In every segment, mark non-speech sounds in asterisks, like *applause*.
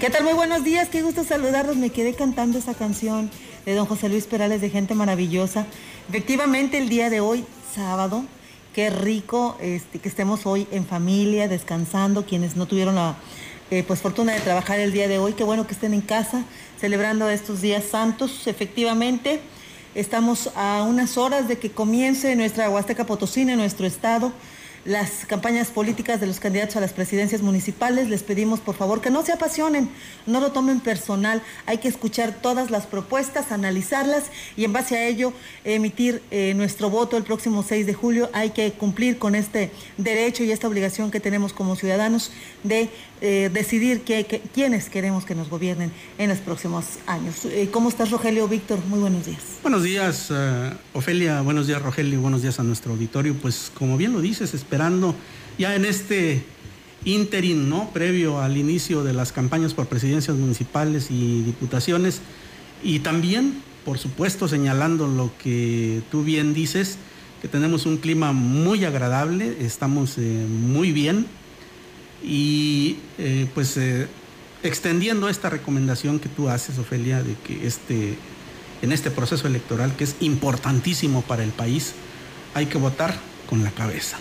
¿Qué tal? Muy buenos días, qué gusto saludarlos. Me quedé cantando esa canción de don José Luis Perales de Gente Maravillosa. Efectivamente, el día de hoy, sábado, qué rico este, que estemos hoy en familia, descansando, quienes no tuvieron la eh, pues, fortuna de trabajar el día de hoy. Qué bueno que estén en casa celebrando estos días santos. Efectivamente, estamos a unas horas de que comience nuestra Huasteca Potosina, nuestro estado las campañas políticas de los candidatos a las presidencias municipales. Les pedimos por favor que no se apasionen, no lo tomen personal. Hay que escuchar todas las propuestas, analizarlas y en base a ello emitir eh, nuestro voto el próximo 6 de julio. Hay que cumplir con este derecho y esta obligación que tenemos como ciudadanos de eh, decidir quiénes queremos que nos gobiernen en los próximos años. Eh, ¿Cómo estás, Rogelio Víctor? Muy buenos días. Buenos días, eh, Ofelia, buenos días, Rogelio, buenos días a nuestro auditorio. Pues como bien lo dices, esperando ya en este ínterin, ¿no? Previo al inicio de las campañas por presidencias municipales y diputaciones. Y también, por supuesto, señalando lo que tú bien dices, que tenemos un clima muy agradable, estamos eh, muy bien y eh, pues eh, extendiendo esta recomendación que tú haces, Ofelia, de que este, en este proceso electoral, que es importantísimo para el país, hay que votar con la cabeza.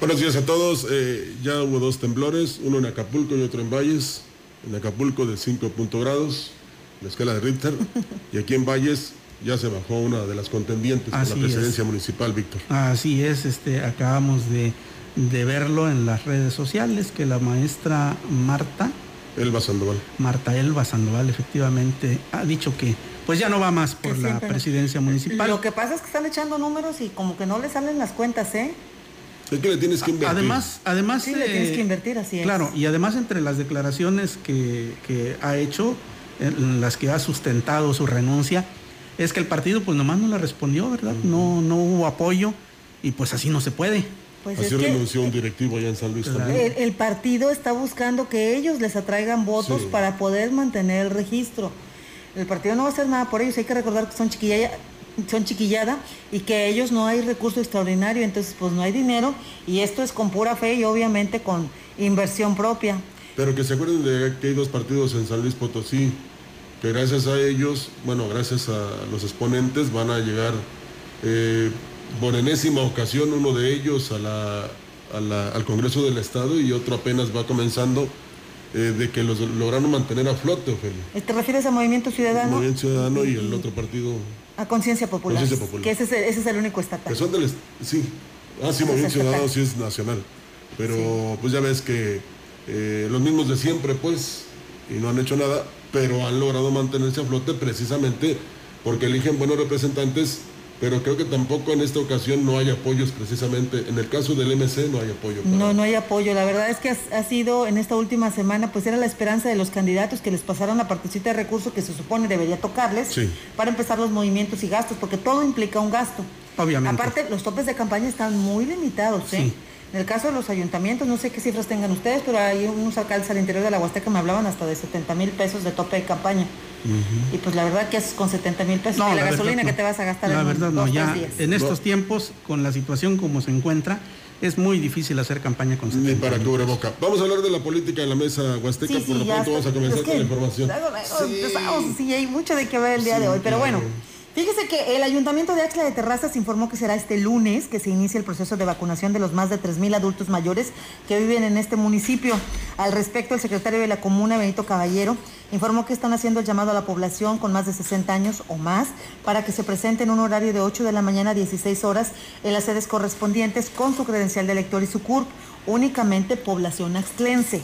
Buenos días a todos. Eh, ya hubo dos temblores, uno en Acapulco y otro en Valles. En Acapulco de 5 punto grados, la escala de Richter. *laughs* Y aquí en Valles ya se bajó una de las contendientes por Así la es. presidencia municipal, Víctor. Así es, este, acabamos de, de verlo en las redes sociales, que la maestra Marta, Elba Sandoval. Marta Elba Sandoval, efectivamente, ha dicho que pues ya no va más por la presidencia municipal. Lo que pasa es que están echando números y como que no le salen las cuentas, ¿eh? Es que le tienes que invertir. Además, además Sí, le tienes eh, que invertir, así es. Claro, y además entre las declaraciones que, que ha hecho, en las que ha sustentado su renuncia, es que el partido pues nomás no le respondió, ¿verdad? No, no hubo apoyo y pues así no se puede. Pues Así renunció un directivo allá en San Luis Claro. también. el, el partido está buscando que ellos les atraigan votos Sí. para poder mantener el registro. El partido no va a hacer nada por ellos, hay que recordar que son chiquillada, son chiquillada y que ellos no hay recurso extraordinario, entonces pues no hay dinero y esto es con pura fe y obviamente con inversión propia. Pero que se acuerden de que hay dos partidos en San Luis Potosí, que gracias a ellos, bueno, gracias a los exponentes, van a llegar eh, por enésima ocasión uno de ellos a la- a la- al Congreso del Estado y otro apenas va comenzando eh, de que los lograron mantener a flote, Ofelia. ¿Te refieres a Movimiento Ciudadano? Movimiento Ciudadano y el otro partido, A Conciencia Popular. Conciencia Popular. Que ese es, el- ese es el único estatal. que son del... Sí, ah, sí, Movimiento. Ciudadano sí es nacional, pero pues ya ves que eh, los mismos de siempre, pues, y no han hecho nada, pero han logrado mantenerse a flote precisamente porque eligen buenos representantes, pero creo que tampoco en esta ocasión no hay apoyos precisamente, en el caso del MC no hay apoyo. para- No, no hay apoyo. La verdad es que ha, sido en esta última semana, pues era la esperanza de los candidatos que les pasaron la partecita de recursos que se supone debería tocarles Sí. para empezar los movimientos y gastos, porque todo implica un gasto. Obviamente. Aparte, los topes de campaña están muy limitados, ¿eh? Sí. En el caso de los ayuntamientos, no sé qué cifras tengan ustedes, pero hay unos alcaldes al interior de la Huasteca me hablaban hasta de 70 mil pesos de tope de campaña. Y pues la verdad que haces con 70 mil pesos de la, gasolina no. que te vas a gastar La en verdad no, dos, ya días. en estos No. tiempos, con la situación como se encuentra, es muy difícil hacer campaña con Ni 70 para mil. cubreboca. Vamos a hablar de la política en la mesa huasteca, por lo pronto vamos a está. comenzar Es con la información. luego, luego Sí. empezamos, sí, hay mucho de qué ver el día Sí, de hoy, pero claro. Fíjese que el Ayuntamiento de Axla de Terrazas informó que será este lunes que se inicie el proceso de vacunación de los más de 3.000 adultos mayores que viven en este municipio. Al respecto, el secretario de la comuna, Benito Caballero, informó que están haciendo el llamado a la población con más de 60 años o más para que se presente en un horario de 8 de la mañana a 16 horas en las sedes correspondientes con su credencial de elector y su CURP, únicamente población axlense.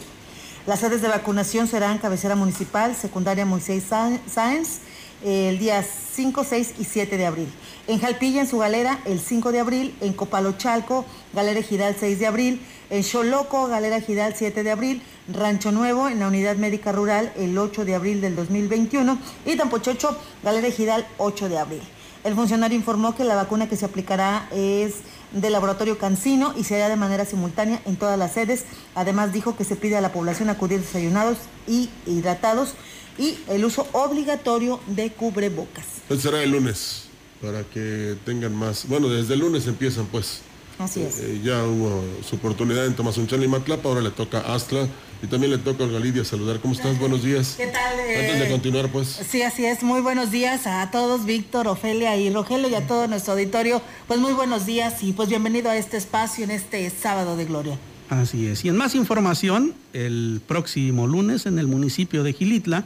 Las sedes de vacunación serán cabecera municipal, secundaria Moisés Sáenz, el día 5, 6 y 7 de abril. En Jalpilla, en su galera, el 5 de abril. En Copalochalco, Galera Gidal, 6 de abril. En Xoloco, Galera Gidal, 7 de abril. Rancho Nuevo, en la Unidad Médica Rural, el 8 de abril del 2021. Y Tampochocho, Galera Gidal, 8 de abril. El funcionario informó que la vacuna que se aplicará es del laboratorio Cancino y se hará de manera simultánea en todas las sedes. Además dijo que se pide a la población acudir desayunados y hidratados y el uso obligatorio de cubrebocas. Será el lunes, para que tengan más. Bueno, desde el lunes empiezan pues. Así es. Eh, ya hubo su oportunidad en Tomazunchal y Matlapa, ahora le toca a Astla y también le toca a Galidia saludar. ¿Cómo estás? Buenos días. ¿Qué tal? Antes de continuar, pues. Sí, así es. Muy buenos días a todos, Víctor, Ofelia y Rogelio y a todo nuestro auditorio. Pues muy buenos días y pues bienvenido a este espacio en este sábado de gloria. Así es. Y en más información, el próximo lunes en el municipio de Gilitla,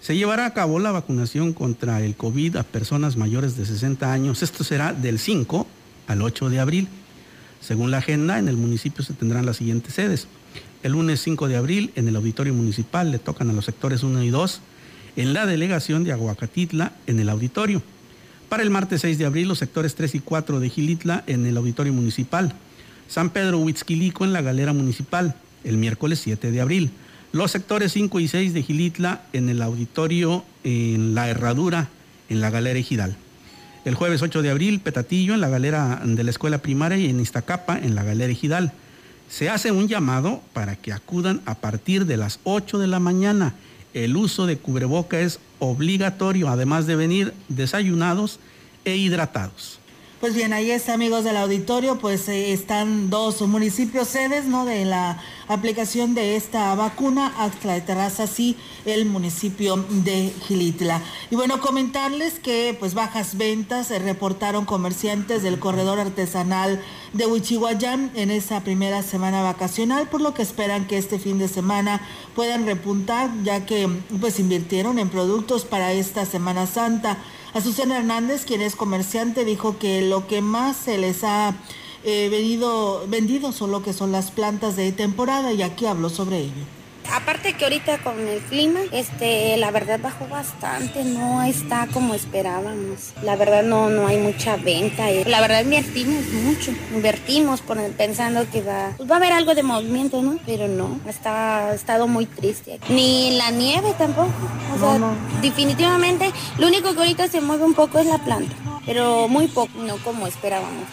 se llevará a cabo la vacunación contra el COVID a personas mayores de 60 años. Esto será del 5 al 8 de abril. Según la agenda, en el municipio se tendrán las siguientes sedes. El lunes 5 de abril, en el auditorio municipal, le tocan a los sectores 1 y 2. En la delegación de Aguacatitla, en el auditorio. Para el martes 6 de abril, los sectores 3 y 4 de Gilitla, en el auditorio municipal. San Pedro Huitzquilico, en la galera municipal. El miércoles 7 de abril. Los sectores 5 y 6 de Gilitla en el auditorio en la Herradura, en la Galera Ejidal. El jueves 8 de abril, Petatillo, en la galera de la escuela primaria y en Iztacapa, en la Galera Ejidal. Se hace un llamado para que acudan a partir de las 8 de la mañana. El uso de cubreboca es obligatorio, además de venir desayunados e hidratados. Pues bien, ahí está, amigos del auditorio, pues eh, están dos municipios sedes, ¿no? De la aplicación de esta vacuna, Axtla de Terrazas y el municipio de Gilitla. Y bueno, comentarles que pues bajas ventas se reportaron comerciantes del corredor artesanal de Huichihuayán en esa primera semana vacacional, por lo que esperan que este fin de semana puedan repuntar, ya que pues invirtieron en productos para esta Semana Santa. Azucena Hernández, quien es comerciante, dijo que lo que más se les ha eh, vendido son lo que son las plantas de temporada y aquí hablo sobre ello. Aparte que ahorita con el clima, este, la verdad bajó bastante, no está como esperábamos. La verdad no, no hay mucha venta. La verdad invertimos mucho, invertimos pensando que va, pues va a haber algo de movimiento, ¿no? Pero no, está, ha estado muy triste. Ni la nieve tampoco. O sea, definitivamente, lo único que ahorita se mueve un poco es la planta, pero muy poco, no como esperábamos.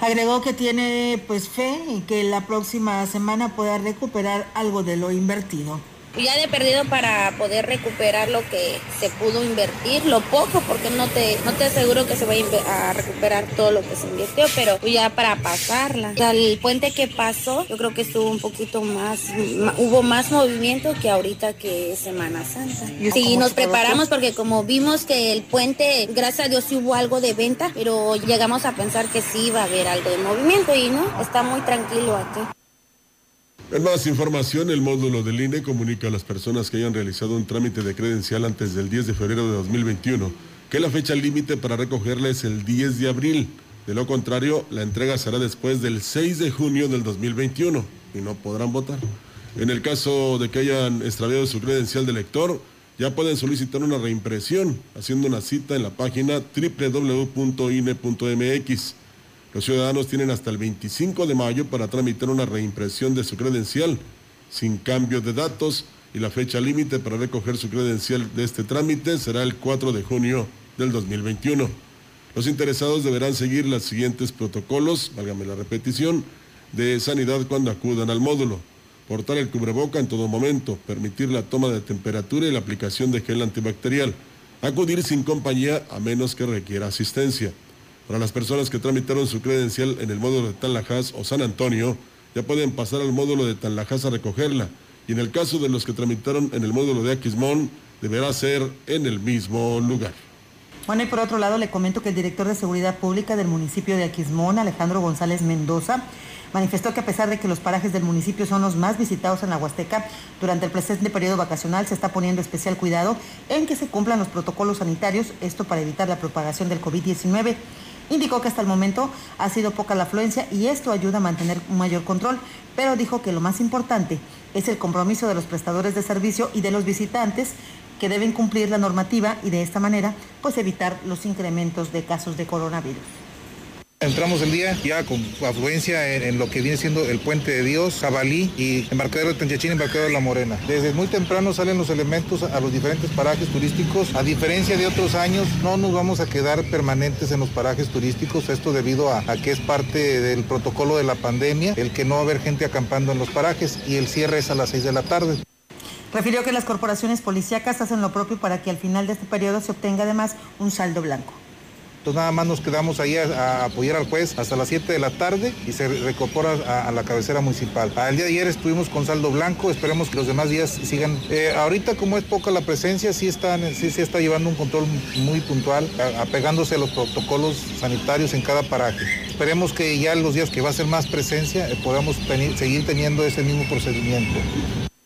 Agregó que tiene pues fe y que la próxima semana pueda recuperar algo de lo invertido ya de perdido para poder recuperar lo que se pudo invertir, lo poco, porque no te, no te aseguro que se vaya a recuperar todo lo que se invirtió, pero ya para pasarla. O sea, el puente que pasó, yo creo que estuvo un poquito más, hubo más movimiento que ahorita que Semana Santa. Sí, nos preparamos porque como vimos que el puente, gracias a Dios sí hubo algo de venta, pero llegamos a pensar que sí iba a haber algo de movimiento y no, está muy tranquilo aquí. En más información, el módulo del INE comunica a las personas que hayan realizado un trámite de credencial antes del 10 de febrero de 2021 que la fecha límite para recogerla es el 10 de abril. De lo contrario, la entrega será después del 6 de junio del 2021 y no podrán votar. En el caso de que hayan extraviado su credencial de lector, ya pueden solicitar una reimpresión haciendo una cita en la página www.ine.mx. Los ciudadanos tienen hasta el 25 de mayo para tramitar una reimpresión de su credencial sin cambio de datos y la fecha límite para recoger su credencial de este trámite será el 4 de junio del 2021. Los interesados deberán seguir los siguientes protocolos, válgame la repetición, de sanidad cuando acudan al módulo. Portar el cubreboca en todo momento, permitir la toma de temperatura y la aplicación de gel antibacterial. Acudir sin compañía a menos que requiera asistencia. Para las personas que tramitaron su credencial en el módulo de Tanlajas o San Antonio, ya pueden pasar al módulo de Tanlajas a recogerla. Y en el caso de los que tramitaron en el módulo de Aquismón, deberá ser en el mismo lugar. Bueno, y por otro lado le comento que el director de Seguridad Pública del municipio de Aquismón, Alejandro González Mendoza, manifestó que a pesar de que los parajes del municipio son los más visitados en la Huasteca, durante el presente periodo vacacional se está poniendo especial cuidado en que se cumplan los protocolos sanitarios, esto para evitar la propagación del COVID-19. Indicó que hasta el momento ha sido poca la afluencia y esto ayuda a mantener un mayor control, pero dijo que lo más importante es el compromiso de los prestadores de servicio y de los visitantes que deben cumplir la normativa y de esta manera pues evitar los incrementos de casos de coronavirus. Entramos el día ya con afluencia en, lo que viene siendo el Puente de Dios, Jabalí y embarcadero de Tenchachín, embarcadero de La Morena. Desde muy temprano salen los elementos a los diferentes parajes turísticos. A diferencia de otros años, no nos vamos a quedar permanentes en los parajes turísticos, esto debido a, a que es parte del protocolo de la pandemia, el que no va a haber gente acampando en los parajes y el cierre es a las 6 de la tarde. Refirió que las corporaciones policíacas hacen lo propio para que al final de este periodo se obtenga además un saldo blanco. Entonces nada más nos quedamos ahí a, a apoyar al juez hasta las 7 de la tarde y se recopora a, a, la cabecera municipal. El día de ayer estuvimos con saldo blanco, esperemos que los demás días sigan. Eh, ahorita como es poca la presencia, sí, están, sí se está llevando un control muy puntual, apegándose a los protocolos sanitarios en cada paraje. Esperemos que ya en los días que va a ser más presencia eh, podamos seguir teniendo ese mismo procedimiento.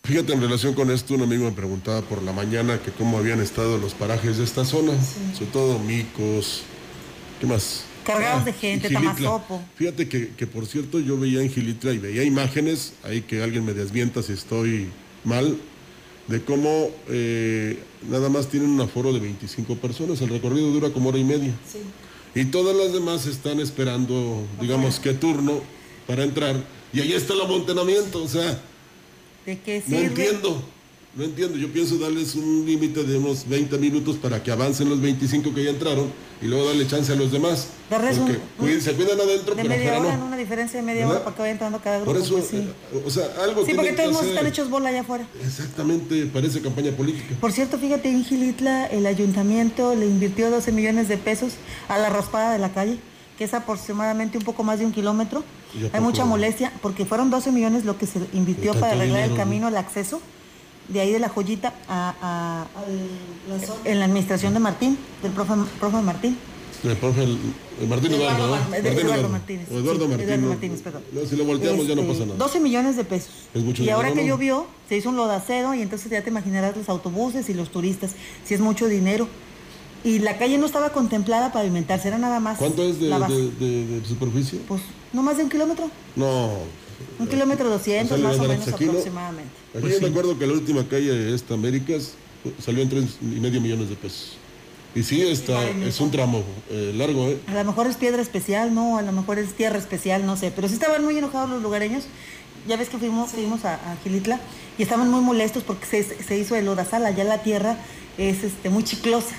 Fíjate, en relación con esto, un amigo me preguntaba por la mañana que cómo habían estado los parajes de esta zona, sí. sobre todo micos, ¿qué más? Cargados ah, de gente, Tamazopo. Fíjate que, que, por cierto, yo veía en Gilitla y veía imágenes, ahí que alguien me desmienta si estoy mal, de cómo eh, nada más tienen un aforo de 25 personas, el recorrido dura como hora y media. Sí. Y todas las demás están esperando, digamos, qué turno para entrar, y ahí está el amontonamiento, o sea... ¿De qué No entiendo, no entiendo. Yo pienso darles un límite de unos 20 minutos para que avancen los 25 que ya entraron y luego darle chance a los demás. Darles Porque un, un, se cuidan adentro, de pero media hora, no. una diferencia de media ¿verdad? hora para que vaya entrando cada grupo. Por eso, pues sí. o sea, algo sí, porque todos están hechos bola allá afuera. Exactamente, parece campaña política. Por cierto, fíjate, en Gilitla el ayuntamiento le invirtió 12 millones de pesos a la raspada de la calle, que es aproximadamente un poco más de un kilómetro. ¿Y a Hay mucha molestia, porque fueron 12 millones lo que se invirtió para arreglar el camino, el acceso, de ahí de la joyita a, a- en la administración de Martín, del profe, profe Martín. El profe el- el Martín Eduardo, Eduardo ¿no? Mar- Martín Eduardo Martínez, O Eduardo sí, Martín. Eduardo. Martínez, perdón. No, si lo volteamos ya no Este, pasa nada. 12 millones de pesos. Es mucho y ahora que ¿no? llovió, se hizo un lodacero y entonces ya te imaginarás los autobuses y los turistas, si es mucho dinero. Y la calle no estaba contemplada para pavimentarse, era nada más. ¿Cuánto es de, la base. de- de- de superficie? Pues no más de un kilómetro. No. Un kilómetro 200 O sea, le más o menos aproximadamente. Aquí Pues yo sí. me acuerdo que la última calle de esta Américas salió en tres y medio millones de pesos. Y sí, está, es un tramo eh, largo, ¿eh? A lo mejor es piedra especial, no, a lo mejor es tierra especial, no sé. Pero sí estaban muy enojados los lugareños. Ya ves que fuimos, fuimos a, a Gilitla y estaban muy molestos porque se, se hizo el lodazal, allá la tierra es este, muy chiclosa.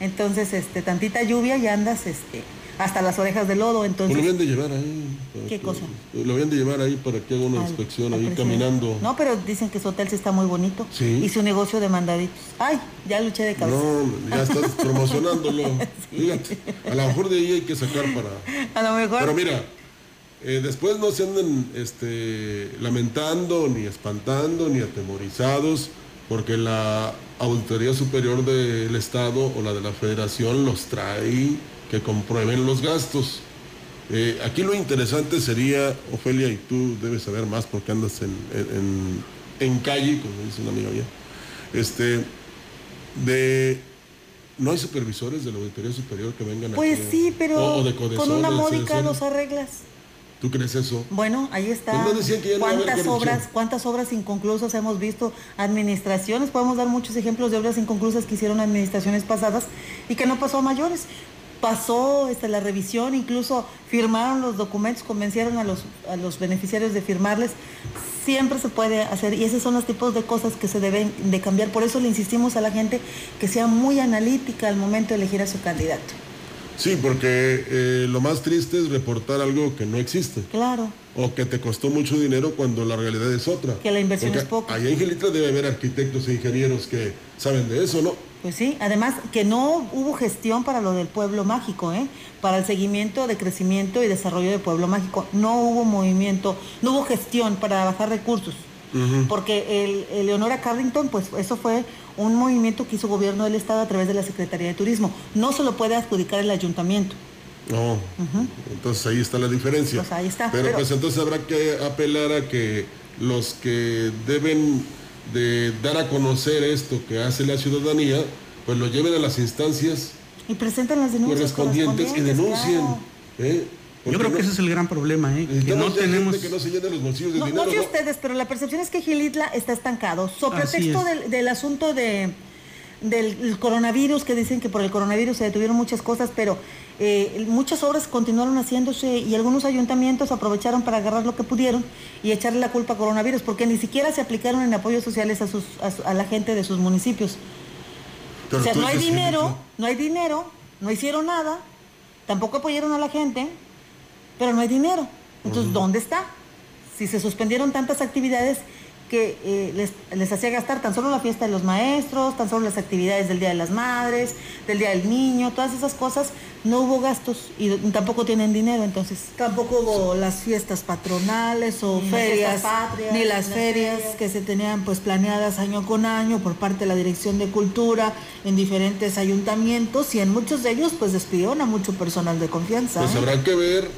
Entonces, este, tantita lluvia y andas este, hasta las orejas de lodo. Pues lo Entonces, habían de llevar ahí. ¿Qué que- cosa? Lo habían de llevar ahí para que haga una al- inspección ahí presidente. caminando. No, pero dicen que su hotel sí está muy bonito. Sí. Y su negocio de mandaditos. Ay, ya luché de cabeza. No, ya estás *laughs* promocionándolo. Fíjate, a lo mejor de ahí hay que sacar para. A lo mejor. Pero mira, eh, después no se anden este, lamentando, ni espantando, ni atemorizados, porque la Auditoría Superior del Estado o la de la Federación los trae que comprueben los gastos. Eh, aquí lo interesante sería, Ofelia, y tú debes saber más porque andas en, en- en calle, como dice una amiga mía, este, de... ¿No hay supervisores de la Auditoría Superior que vengan Pues aquí? sí, pero O- o de con una módica los arreglas. ¿Tú crees eso? Bueno, ahí está. Pues que no ¿Cuántas obras, cuántas obras inconclusas hemos visto? Administraciones, podemos dar muchos ejemplos de obras inconclusas que hicieron administraciones pasadas y que no pasó a mayores. Pasó este, la revisión, incluso firmaron los documentos, convencieron a los, a los beneficiarios de firmarles. Siempre se puede hacer y esos son los tipos de cosas que se deben de cambiar. Por eso le insistimos a la gente que sea muy analítica al momento de elegir a su candidato. Sí, porque eh, lo más triste es reportar algo que no existe Claro. o que te costó mucho dinero cuando la realidad es otra. Que la inversión Porque es poca. Allá en Gilitla debe haber arquitectos e ingenieros que saben de eso, ¿no? Pues sí, además que no hubo gestión para lo del pueblo mágico, ¿eh? para el seguimiento de crecimiento y desarrollo del pueblo mágico. No hubo movimiento, no hubo gestión para bajar recursos. Porque el, el Leonora Carrington, pues eso fue un movimiento que hizo gobierno del Estado a través de la Secretaría de Turismo. No se lo puede adjudicar el ayuntamiento. No, entonces ahí está la diferencia. Pues ahí está, Pero, pero- pues entonces habrá que apelar a que los que deben de dar a conocer esto que hace la ciudadanía, pues lo lleven a las instancias Y presenten las denuncias correspondientes y denuncien. claro. ¿eh? Yo creo que ese es el gran problema, ¿eh? que no tenemos... que no se llene los bolsillos de No, dinero. no sé ¿no? ustedes, pero la percepción es que Gilitla está estancado. Sobre es. del, del asunto de, del coronavirus, que dicen que por el coronavirus se detuvieron muchas cosas, pero eh, muchas obras continuaron haciéndose y algunos ayuntamientos aprovecharon para agarrar lo que pudieron y echarle la culpa a coronavirus, porque ni siquiera se aplicaron en apoyos sociales a, sus, a, su- a la gente de sus municipios. Pero o sea, no hay dinero, no hay dinero, no hicieron nada, tampoco apoyaron a la gente, pero no hay dinero. Entonces, ¿dónde está? Si se suspendieron tantas actividades que eh, les, les hacía gastar tan solo la fiesta de los maestros, tan solo las actividades del Día de las Madres, del Día del Niño, todas esas cosas, no hubo gastos y tampoco tienen dinero, entonces. Tampoco hubo las fiestas patronales o Ni ferias, fiestas patrias, ni las las ferias ferias. que se tenían pues planeadas año con año por parte de la Dirección de Cultura en diferentes ayuntamientos y en muchos de ellos pues despidieron a mucho personal de confianza. Pues ¿eh? habrá que ver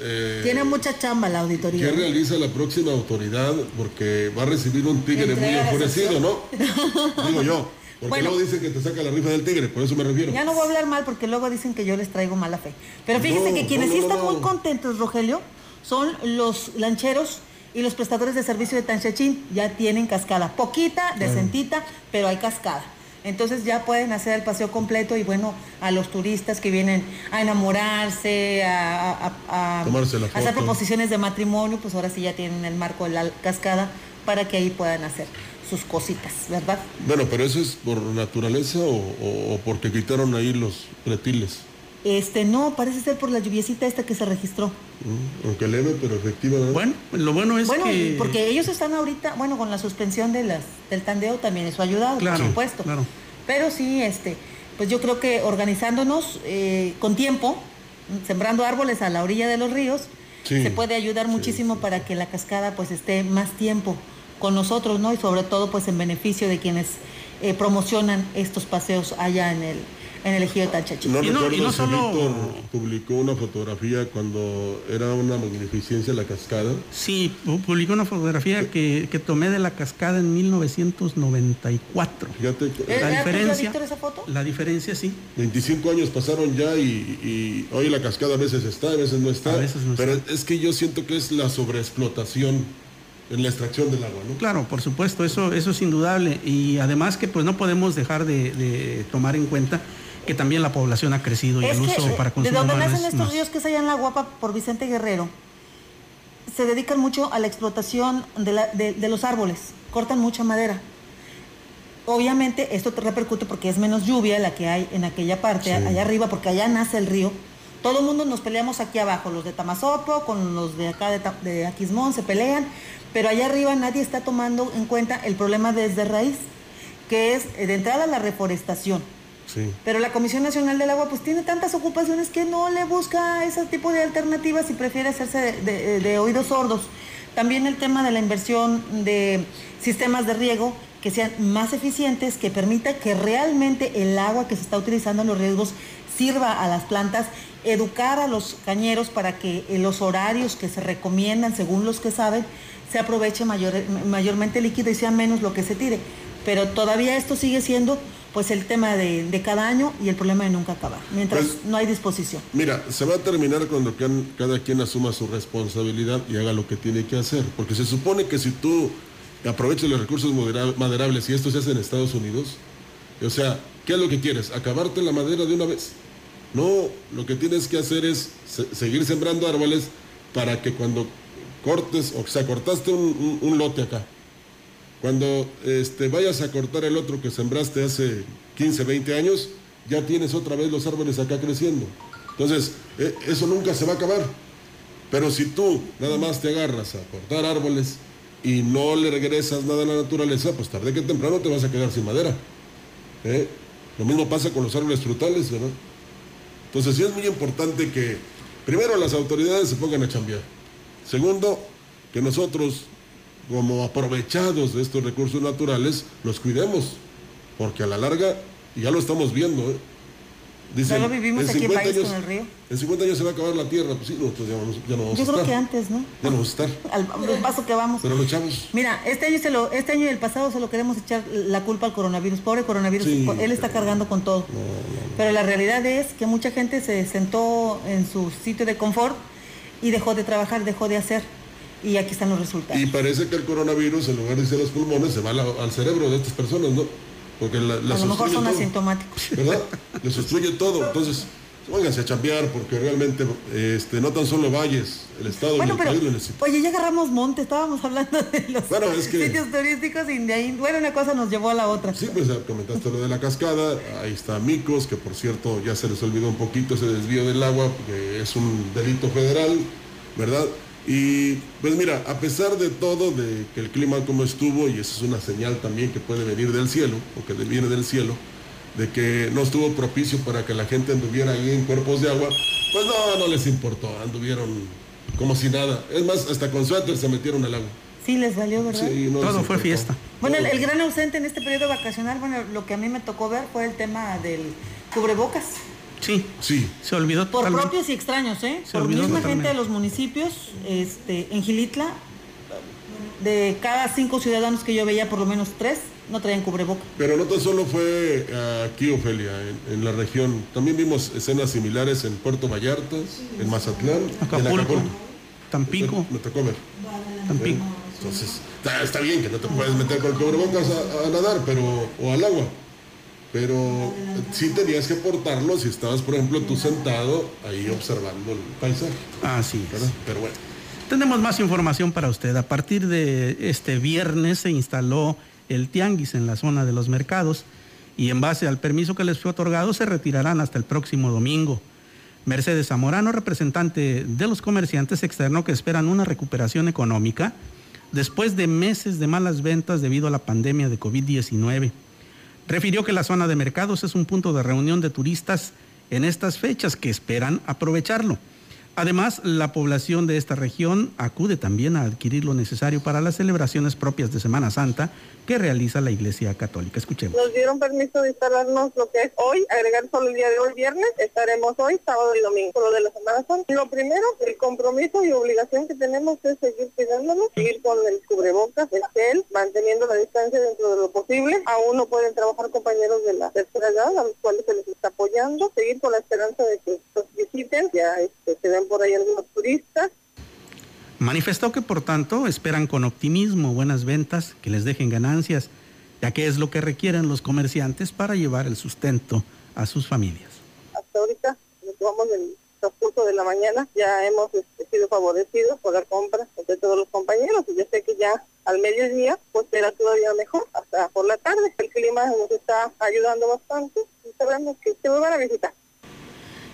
eh, Tiene mucha chamba la auditoría. qué realiza la próxima autoridad, porque va a recibir un tigre muy enfurecido, ¿no? *laughs* Digo yo. Porque Bueno. luego dicen que te saca la rifa del tigre, por eso me refiero. Ya no voy a hablar mal porque luego dicen que yo les traigo mala fe. Pero fíjense No, que quienes no, sí están muy contentos, Rogelio, son los lancheros y los prestadores de servicio de Tanchachín. Ya tienen cascada. Poquita, decentita, pero hay cascada. Entonces ya pueden hacer el paseo completo y bueno, a los turistas que vienen a enamorarse, a, a- a- hacer proposiciones de matrimonio, pues ahora sí ya tienen el marco de la cascada para que ahí puedan hacer sus cositas, ¿verdad? Bueno, pero eso es por naturaleza o, o- o porque quitaron ahí los pretiles. Este, no, parece ser por la lluviecita esta que se registró. ¿Mm? Aunque leve, pero efectiva. Bueno, lo bueno es Bueno, que... porque ellos están ahorita, bueno, con la suspensión de las, del tandeo también eso ha ayudado, Claro, por supuesto. claro. Pero sí, este, pues yo creo que organizándonos eh, con tiempo, sembrando árboles a la orilla de los ríos, Sí, se puede ayudar sí, muchísimo para que la cascada pues esté más tiempo con nosotros, ¿no? Y sobre todo pues en beneficio de quienes eh, promocionan estos paseos allá en el, en el ejido de Tanchachín. No Y no- recuerdo y no si solo- Víctor publicó una fotografía cuando era una magnificencia la cascada. Sí, pu- publicó una fotografía que, que tomé de la cascada en 1994. Fíjate, que ¿Eh, La ¿ha tuyo, diferencia, Víctor, esa foto? la diferencia sí, 25 años pasaron ya y, y hoy la cascada a veces está, a veces no está. A veces no pero está. es que yo siento que es la sobreexplotación en la extracción del agua, ¿no? claro, por supuesto, eso, eso es indudable. Y además que pues no podemos dejar de, de tomar en cuenta que también la población ha crecido y Es el que uso para de consumo donde humano nacen es estos más. ríos que es allá en La Guapa por Vicente Guerrero, se dedican mucho a la explotación de, la- de- de los árboles, cortan mucha madera. Obviamente esto te repercute porque es menos lluvia la que hay en aquella parte, allá arriba, porque allá nace el río. Todo el mundo nos peleamos aquí abajo, los de Tamazopo con los de acá de, de Aquismón se pelean, pero allá arriba nadie está tomando en cuenta el problema desde raíz, que es eh, de entrada la reforestación. Sí. Pero la Comisión Nacional del Agua pues tiene tantas ocupaciones que no le busca ese tipo de alternativas y prefiere hacerse de, de- de oídos sordos. También el tema de la inversión de sistemas de riego que sean más eficientes, que permita que realmente el agua que se está utilizando en los riegos sirva a las plantas, educar a los cañeros para que en los horarios que se recomiendan, según los que saben, se aproveche mayor- mayormente líquido y sea menos lo que se tire. Pero todavía esto sigue siendo pues el tema de, de cada año y el problema de nunca acabar, mientras Pues- no hay disposición. Mira, se va a terminar cuando can- cada quien asuma su responsabilidad y haga lo que tiene que hacer. Porque se supone que si tú aprovechas los recursos maderables y esto se hace en Estados Unidos, o sea, ¿qué es lo que quieres? ¿Acabarte la madera de una vez? No, lo que tienes que hacer es se- seguir sembrando árboles para que cuando cortes, o sea, cortaste un lote acá, cuando este, vayas a cortar el otro que sembraste hace 15, 20 años, ya tienes otra vez los árboles acá creciendo. Entonces, eh, eso nunca se va a acabar. Pero si tú nada más te agarras a cortar árboles y no le regresas nada a la naturaleza, pues tarde que temprano te vas a quedar sin madera. ¿eh? Lo mismo pasa con los árboles frutales, ¿verdad? Entonces sí es muy importante que primero las autoridades se pongan a chambear. Segundo, que nosotros, como aprovechados de estos recursos naturales, los cuidemos. porque a la larga, y ya lo estamos viendo, ¿eh? Ya lo vivimos aquí en País con el río. En 50 años se va a acabar la tierra, pues sí, nosotros ya, vamos, ya no vamos Yo a estar. creo que antes, ¿no? Ya no vamos a estar. *laughs* Al, paso que vamos. Pero luchamos. Mira, este año, se lo, este año y el pasado se lo queremos echar la culpa al coronavirus. Pobre coronavirus, Sí, él está cargando con todo. No, no, no. Pero la realidad es que mucha gente se sentó en su sitio de confort y dejó de trabajar, dejó de hacer. Y aquí están los resultados. Y parece que el coronavirus, en lugar de irse a los pulmones, se va al cerebro de estas personas, ¿no? Porque la, las a lo mejor son todo, asintomáticos. *laughs* ¿Verdad? Les obstruye todo. Entonces, pónganse a chambear porque realmente este, no tan solo Valles, el Estado Bueno, y el pero, país lo necesitan. oye, ya agarramos monte, estábamos hablando de los Bueno, es que- sitios turísticos y de ahí, bueno, una cosa nos llevó a la otra. Sí, pues comentaste lo de la cascada, ahí está Micos, que por cierto ya se les olvidó un poquito ese desvío del agua, que es un delito federal, ¿verdad? Y pues mira, a pesar de todo, de que el clima como estuvo, y esa es una señal también que puede venir del cielo, o que viene del cielo, de que no estuvo propicio para que la gente anduviera ahí en cuerpos de agua, pues no, no les importó, anduvieron como si nada. Es más, hasta con suéter se metieron al agua. Sí, les valió, ¿verdad? Sí, no Todo fue fiesta. Bueno, el gran ausente en este periodo vacacional, bueno, lo que a mí me tocó ver fue el tema del cubrebocas. Sí, Sí, se olvidó Por totalmente. propios y extraños, ¿eh? Se Por misma totalmente. gente de los municipios, este, en Gilitla, de cada cinco ciudadanos que yo veía, por lo menos tres no traían cubreboca. Pero no tan solo fue aquí, Ofelia, en, en la región. También vimos escenas similares en Puerto Vallarta, en Mazatlán, en Acapulco, Tampico, Me tocó ver. Tampico. Entonces, está, está bien que no te puedes meter con el cubrebocas a, a nadar, pero, o al agua. Pero sí tenías que portarlo si estabas, por ejemplo, tú sentado ahí observando el paisaje, Así es. Pero bueno. Tenemos más información para usted. A partir de este viernes se instaló el tianguis en la zona de los mercados y en base al permiso que les fue otorgado se retirarán hasta el próximo domingo. Mercedes Zamorano, representante de los comerciantes, externó que esperan una recuperación económica después de meses de malas ventas debido a la pandemia de COVID-19. Refirió que la zona de mercados es un punto de reunión de turistas en estas fechas que esperan aprovecharlo. Además, la población de esta región acude también a adquirir lo necesario para las celebraciones propias de Semana Santa que realiza la Iglesia Católica. Escuchemos. Nos dieron permiso de instalarnos lo que es hoy, agregar solo el día de hoy, viernes. Estaremos hoy, sábado y domingo, solo de la Semana Santa. Lo primero, el compromiso y obligación que tenemos es seguir cuidándonos, seguir con el cubrebocas, el gel, manteniendo la distancia dentro de lo posible. Aún no pueden trabajar compañeros de la tercera edad, a los cuales se les está apoyando. Seguir con la esperanza de que los visiten, ya este, se por ahí algunos turistas. Manifestó que por tanto esperan con optimismo buenas ventas que les dejen ganancias, ya que es lo que requieren los comerciantes para llevar el sustento a sus familias. hasta ahorita, vamos del transcurso de la mañana, ya hemos este, sido favorecidos por la compra de todos los compañeros. Y yo sé que ya al mediodía, pues será todavía mejor, hasta por la tarde. El clima nos está ayudando bastante y sabemos que se van a visitar.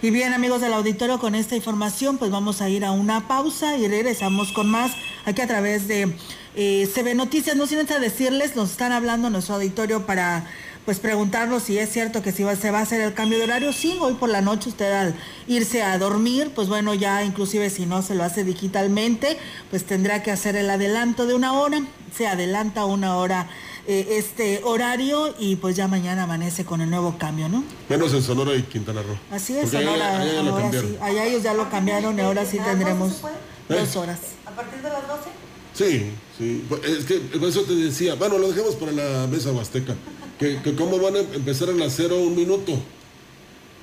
Y bien, amigos del auditorio, con esta información, pues vamos a ir a una pausa y regresamos con más aquí a través de eh, CB Noticias. No sin antes decirles, nos están hablando nuestro auditorio para pues preguntarnos si es cierto que si se va a hacer el cambio de horario. Sí, hoy por la noche usted al irse a dormir, pues bueno, ya inclusive si no se lo hace digitalmente, pues tendrá que hacer el adelanto de una hora. Se adelanta una hora eh, este horario y pues ya mañana amanece con el nuevo cambio, ¿no? Menos en Sonora y Quintana Roo. Así es, Porque allá- Sonora, allá ya lo ahora cambiaron. sí. Allá ellos ya lo cambiaron y ahora sí tendremos dos horas. ¿A partir de las 12? Sí, sí. Pues, Es que por eso te decía, bueno, lo dejemos para la mesa huasteca. Que, que cómo van a empezar a las 0 un minuto.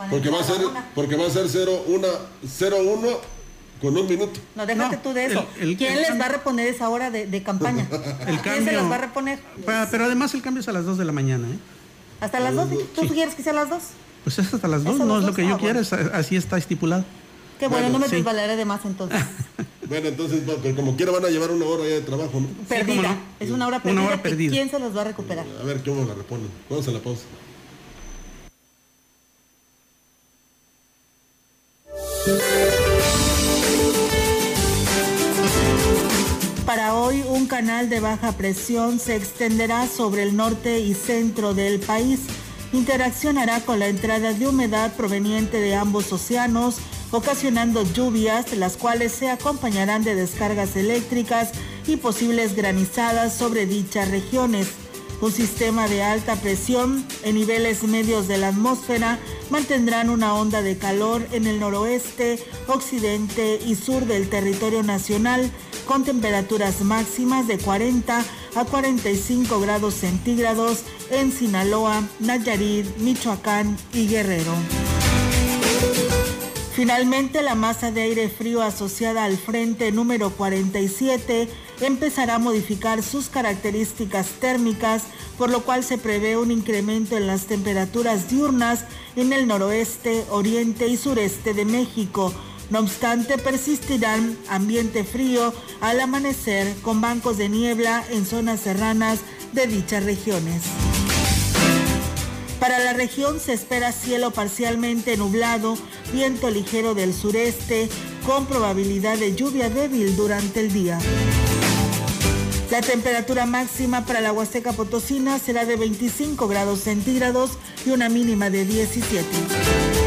Porque va a ser, porque va a ser 0, 1, 0, 1 con un minuto. No, déjate No, tú de eso. el- el- ¿Quién el les cambio- va a reponer esa hora de, de campaña? *laughs* El ¿Quién se las va a reponer? Pero además el cambio es a las 2 de la mañana, ¿eh? ¿Hasta las 12? ¿Tú Sí. quieres que sea a las 2? Pues es hasta las ¿Es 2, a no es lo que yo Ah, quiero, bueno. así está estipulado. Qué bueno, Bueno, no me sí. desvaleré de más entonces. *laughs* Bueno, entonces, como quiera van a llevar una hora ya de trabajo, ¿no? Perdida. no. Es una hora Una perdida. hora perdida. ¿Quién se las va a recuperar? A ver cómo la reponen. Vamos a la pausa. *laughs* Para hoy, un canal de baja presión se extenderá sobre el norte y centro del país. Interaccionará con la entrada de humedad proveniente de ambos océanos, ocasionando lluvias, las cuales se acompañarán de descargas eléctricas y posibles granizadas sobre dichas regiones. Un sistema de alta presión en niveles medios de la atmósfera mantendrán una onda de calor en el noroeste, occidente y sur del territorio nacional con temperaturas máximas de 40 a 45 grados centígrados en Sinaloa, Nayarit, Michoacán y Guerrero. Finalmente, la masa de aire frío asociada al frente número 47 empezará a modificar sus características térmicas, por lo cual se prevé un incremento en las temperaturas diurnas en el noroeste, oriente y sureste de México. No obstante, persistirán ambiente frío al amanecer con bancos de niebla en zonas serranas de dichas regiones. Para la región se espera cielo parcialmente nublado, viento ligero del sureste, con probabilidad de lluvia débil durante el día. La temperatura máxima para la Huasteca Potosina será de 25 grados centígrados y una mínima de 17.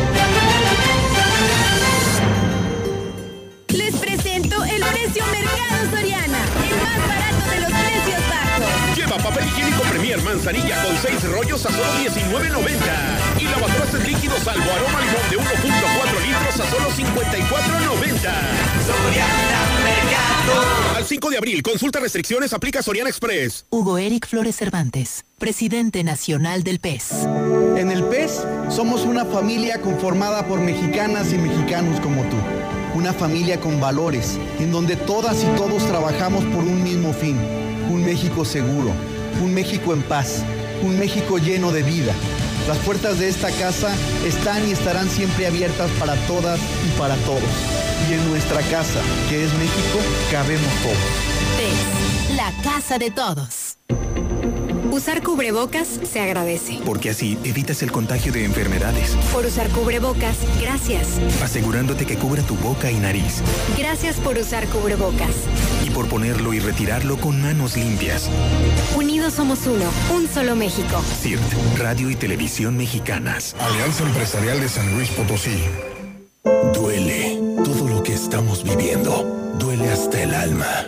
Premier Manzanilla con 6 rollos a solo 19.90. Y lavadoras líquidos salvo aroma limón de 1.4 litros a solo 54.90. Soriana Mercado. Al 5 de abril, consulta restricciones, aplica Soriana Express. Hugo Eric Flores Cervantes, presidente nacional del PES. En el PES somos una familia conformada por mexicanas y mexicanos como tú una familia con valores, en donde todas y todos trabajamos por un mismo fin, un México seguro, un México en paz, un México lleno de vida. Las puertas de esta casa están y estarán siempre abiertas para todas y para todos. Y en nuestra casa, que es México, cabemos todos. la casa de todos. Usar cubrebocas se agradece. Porque así evitas el contagio de enfermedades. Por usar cubrebocas, gracias. Asegurándote que cubra tu boca y nariz. Gracias por usar cubrebocas. Y por ponerlo y retirarlo con manos limpias. Unidos somos uno, un solo México. CIRT, Radio y Televisión Mexicanas. Alianza Empresarial de San Luis Potosí. Duele todo lo que estamos viviendo duele hasta el alma.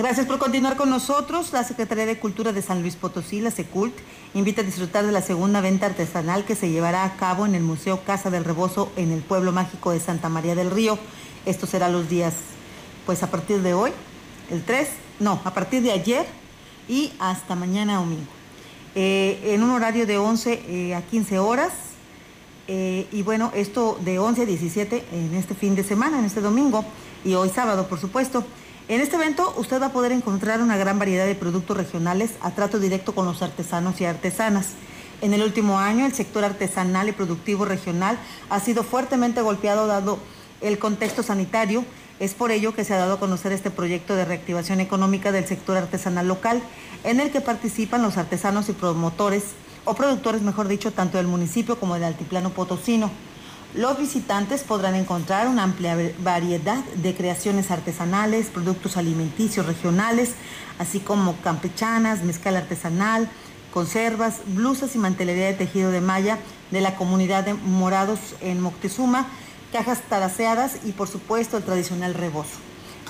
Gracias por continuar con nosotros. La Secretaría de Cultura de San Luis Potosí, la SECULT, invita a disfrutar de la segunda venta artesanal que se llevará a cabo en el Museo Casa del Rebozo en el pueblo mágico de Santa María del Río. Esto será los días, pues a partir de hoy, el 3, no, a partir de ayer y hasta mañana domingo. Eh, en un horario de 11 eh, a 15 horas. Eh, y bueno, esto de 11 a 17 en este fin de semana, en este domingo y hoy sábado, por supuesto. En este evento usted va a poder encontrar una gran variedad de productos regionales a trato directo con los artesanos y artesanas. En el último año, el sector artesanal y productivo regional ha sido fuertemente golpeado dado el contexto sanitario. Es por ello que se ha dado a conocer este proyecto de reactivación económica del sector artesanal local, en el que participan los artesanos y promotores, o productores, mejor dicho, tanto del municipio como del altiplano potosino. Los visitantes podrán encontrar una amplia variedad de creaciones artesanales, productos alimenticios regionales, así como campechanas, mezcal artesanal, conservas, blusas y mantelería de tejido de malla de la comunidad de Morados en Moctezuma, cajas taraseadas y por supuesto el tradicional rebozo.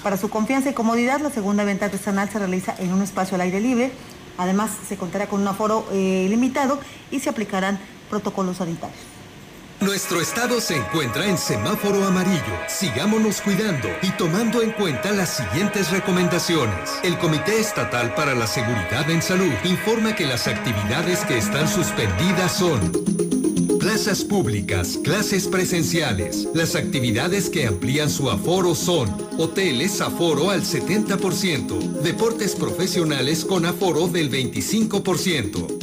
Para su confianza y comodidad, la segunda venta artesanal se realiza en un espacio al aire libre. Además, se contará con un aforo eh, limitado y se aplicarán protocolos sanitarios. Nuestro estado se encuentra en semáforo amarillo. Sigámonos cuidando y tomando en cuenta las siguientes recomendaciones. El Comité Estatal para la Seguridad en Salud informa que las actividades que están suspendidas son plazas públicas, clases presenciales. Las actividades que amplían su aforo son hoteles aforo al 70%, deportes profesionales con aforo del 25%,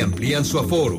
amplían su aforo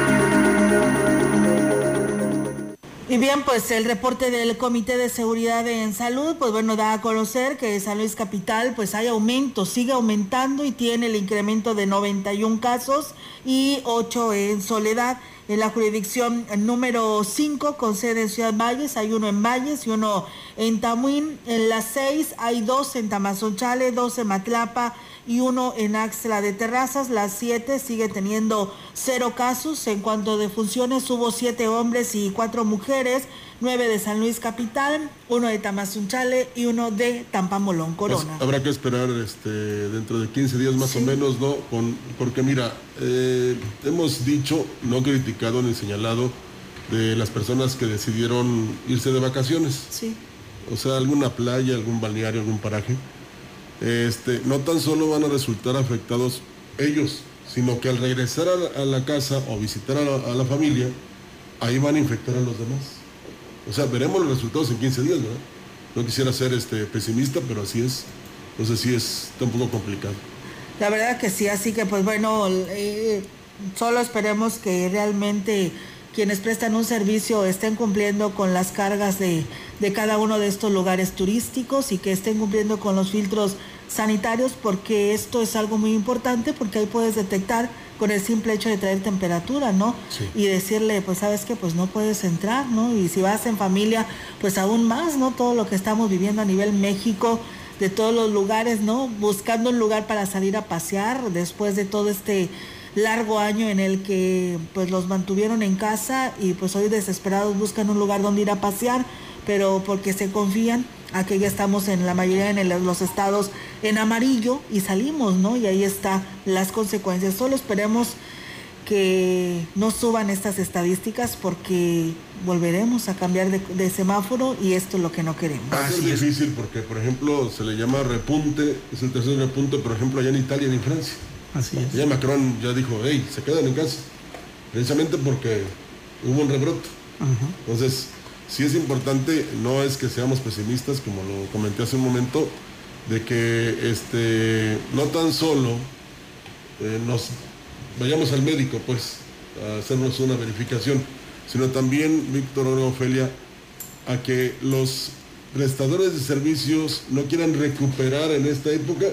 Y bien, pues el reporte del Comité de Seguridad en Salud, pues bueno, da a conocer que San Luis Capital, pues hay aumento, sigue aumentando y tiene el incremento de 91 casos y 8 en Soledad. En la jurisdicción número 5, con sede en Ciudad Valles, hay uno en Valles y uno en Tamuín. En las 6 hay dos en Tamazunchale, dos en Matlapa y uno en Axla de Terrazas. Las 7 sigue teniendo cero casos. En cuanto a defunciones, hubo siete hombres y cuatro mujeres, nueve de San Luis Capital, uno de Tamazunchale y uno de Tampamolón Corona. Pues habrá que esperar este, dentro de 15 días más o menos, ¿no? Con, porque mira, eh, hemos dicho, no criticado ni señalado, de las personas que decidieron irse de vacaciones. Sí. O sea, alguna playa, algún balneario, algún paraje. Este, no tan solo van a resultar afectados ellos, sino que al regresar a la, a la casa o visitar a la, a la, familia, ahí van a infectar a los demás. O sea, veremos los resultados en 15 días, ¿verdad? No quisiera ser este, pesimista, pero así es. Entonces sí es está un poco complicado. La verdad que sí, así que pues bueno, eh, solo esperemos que realmente quienes prestan un servicio estén cumpliendo con las cargas de, de, cada uno de estos lugares turísticos y que estén cumpliendo con los filtros sanitarios porque esto es algo muy importante porque ahí puedes detectar con el simple hecho de traer temperatura, ¿no? Sí. Y decirle, pues sabes que pues no puedes entrar, ¿no? Y si vas en familia, pues aún más, ¿no? Todo lo que estamos viviendo a nivel México, de todos los lugares, ¿no? Buscando un lugar para salir a pasear después de todo este largo año en el que pues los mantuvieron en casa y pues hoy desesperados buscan un lugar donde ir a pasear, pero porque se confían a que ya estamos en la mayoría de los estados en amarillo y salimos, ¿no? Y ahí están las consecuencias. Solo esperemos que no suban estas estadísticas porque volveremos a cambiar de, semáforo y esto es lo que no queremos. Va a ser difícil porque, por ejemplo, se le llama repunte, es el tercer repunte, por ejemplo, allá en Italia y en Francia. Así es. Ya Macron ya dijo, hey, se quedan en casa, precisamente porque hubo un rebrote. Entonces, sí es importante, no es que seamos pesimistas, como lo comenté hace un momento, de que este, no tan solo eh, nos vayamos al médico, pues, a hacernos una verificación, sino también, Víctor Ofelia, a que los prestadores de servicios no quieran recuperar en esta época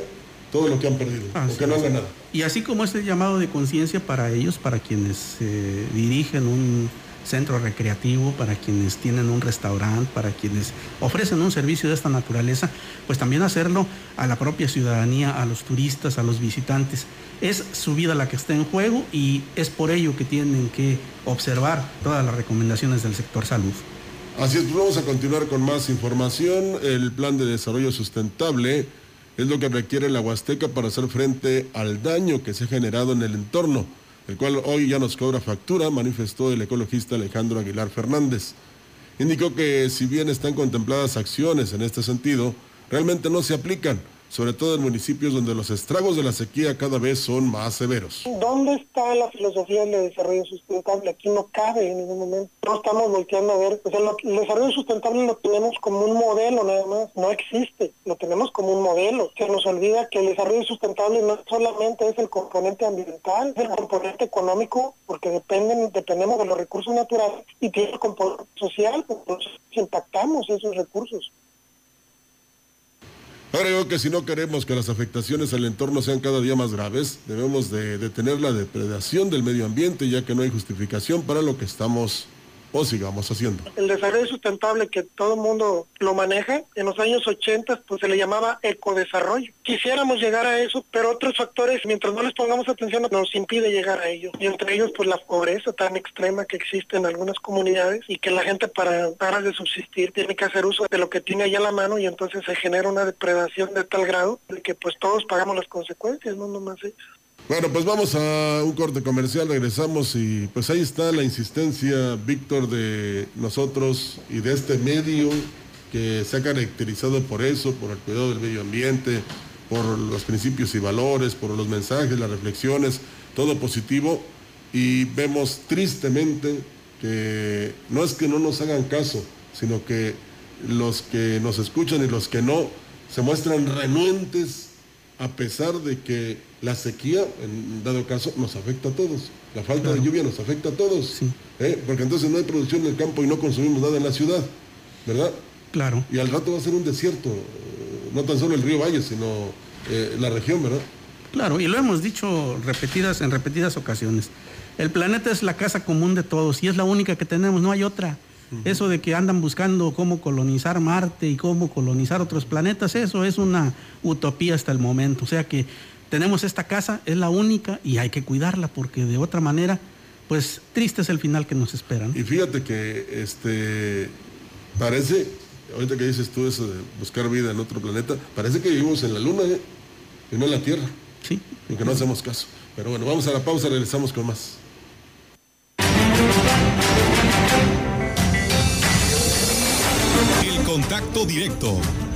todo lo que han perdido, o que no han ganado. Y así como este llamado de conciencia para ellos, para quienes eh, dirigen un centro recreativo, para quienes tienen un restaurante, para quienes ofrecen un servicio de esta naturaleza, pues también hacerlo a la propia ciudadanía, a los turistas, a los visitantes. Es su vida la que está en juego y es por ello que tienen que observar todas las recomendaciones del sector salud. Así es, pues vamos a continuar con más información. El plan de desarrollo sustentable es lo que requiere la Huasteca para hacer frente al daño que se ha generado en el entorno el cual hoy ya nos cobra factura, manifestó el ecologista Alejandro Aguilar Fernández. Indicó que si bien están contempladas acciones en este sentido, realmente no se aplican sobre todo en municipios donde los estragos de la sequía cada vez son más severos. ¿Dónde está la filosofía del desarrollo sustentable? Aquí no cabe en ningún momento. No estamos volteando a ver. O sea, el desarrollo sustentable lo tenemos como un modelo nada más. No existe. Lo tenemos como un modelo. Se nos olvida que el desarrollo sustentable no solamente es el componente ambiental, es el componente económico, porque dependen, dependemos de los recursos naturales y tiene el componente social, porque impactamos esos recursos. Creo que si no queremos que las afectaciones al entorno sean cada día más graves, debemos de detener la depredación del medio ambiente, ya que no hay justificación para lo que estamos o sigamos haciendo. El desarrollo sustentable que todo el mundo lo maneja, en los años 80 pues se le llamaba ecodesarrollo. Quisiéramos llegar a eso, pero otros factores, mientras no les pongamos atención, nos impide llegar a ello. Y entre ellos pues la pobreza tan extrema que existe en algunas comunidades y que la gente para, para de subsistir tiene que hacer uso de lo que tiene allá a la mano y entonces se genera una depredación de tal grado de que pues todos pagamos las consecuencias, no nomás ellos. Bueno, pues vamos a un corte comercial, regresamos y pues ahí está la insistencia, Víctor, de nosotros y de este medio que se ha caracterizado por eso, por el cuidado del medio ambiente, por los principios y valores, por los mensajes, las reflexiones, todo positivo. Y vemos tristemente que no es que no nos hagan caso, sino que los que nos escuchan y los que no se muestran renuentes a pesar de que la sequía, en dado caso, nos afecta a todos. La falta de lluvia nos afecta a todos. ¿eh? Porque entonces no hay producción en el campo y no consumimos nada en la ciudad, ¿verdad? Claro. Y al rato va a ser un desierto, no tan solo el río Valle, sino eh, la región, ¿verdad? Claro, y lo hemos dicho repetidas, en repetidas ocasiones. El planeta es la casa común de todos y es la única que tenemos, no hay otra. Eso de que andan buscando cómo colonizar Marte y cómo colonizar otros planetas, eso es una utopía hasta el momento. O sea que tenemos esta casa, es la única y hay que cuidarla porque de otra manera, pues triste es el final que nos espera. Y fíjate que este parece, ahorita que dices tú eso de buscar vida en otro planeta, parece que vivimos en la Luna ¿eh? y no en la Tierra. Sí. Y que no hacemos caso. Pero bueno, vamos a la pausa, regresamos con más. Contacto directo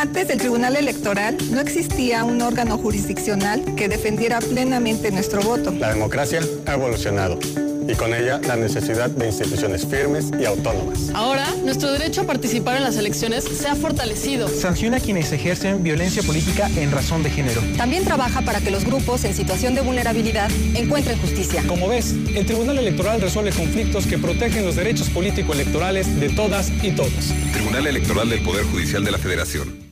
Antes del Tribunal Electoral no existía un órgano jurisdiccional que defendiera plenamente nuestro voto. La democracia ha evolucionado y con ella la necesidad de instituciones firmes y autónomas. Ahora, nuestro derecho a participar en las elecciones se ha fortalecido. Sanciona a quienes ejercen violencia política en razón de género. También trabaja para que los grupos en situación de vulnerabilidad encuentren justicia. Como ves, el Tribunal Electoral resuelve conflictos que protegen los derechos político-electorales de todas y todos. Tribunal Electoral del Poder Judicial de la Federación.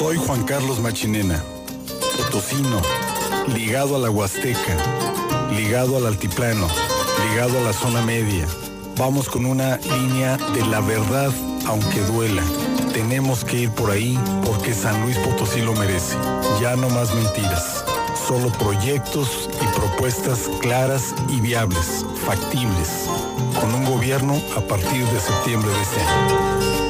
Soy Juan Carlos Machinena, potosino, ligado a la Huasteca, ligado al altiplano, ligado a la zona media. Vamos con una línea de la verdad, aunque duela. Tenemos que ir por ahí porque San Luis Potosí lo merece. Ya no más mentiras, solo proyectos y propuestas claras y viables, factibles, con un gobierno a partir de septiembre de este año.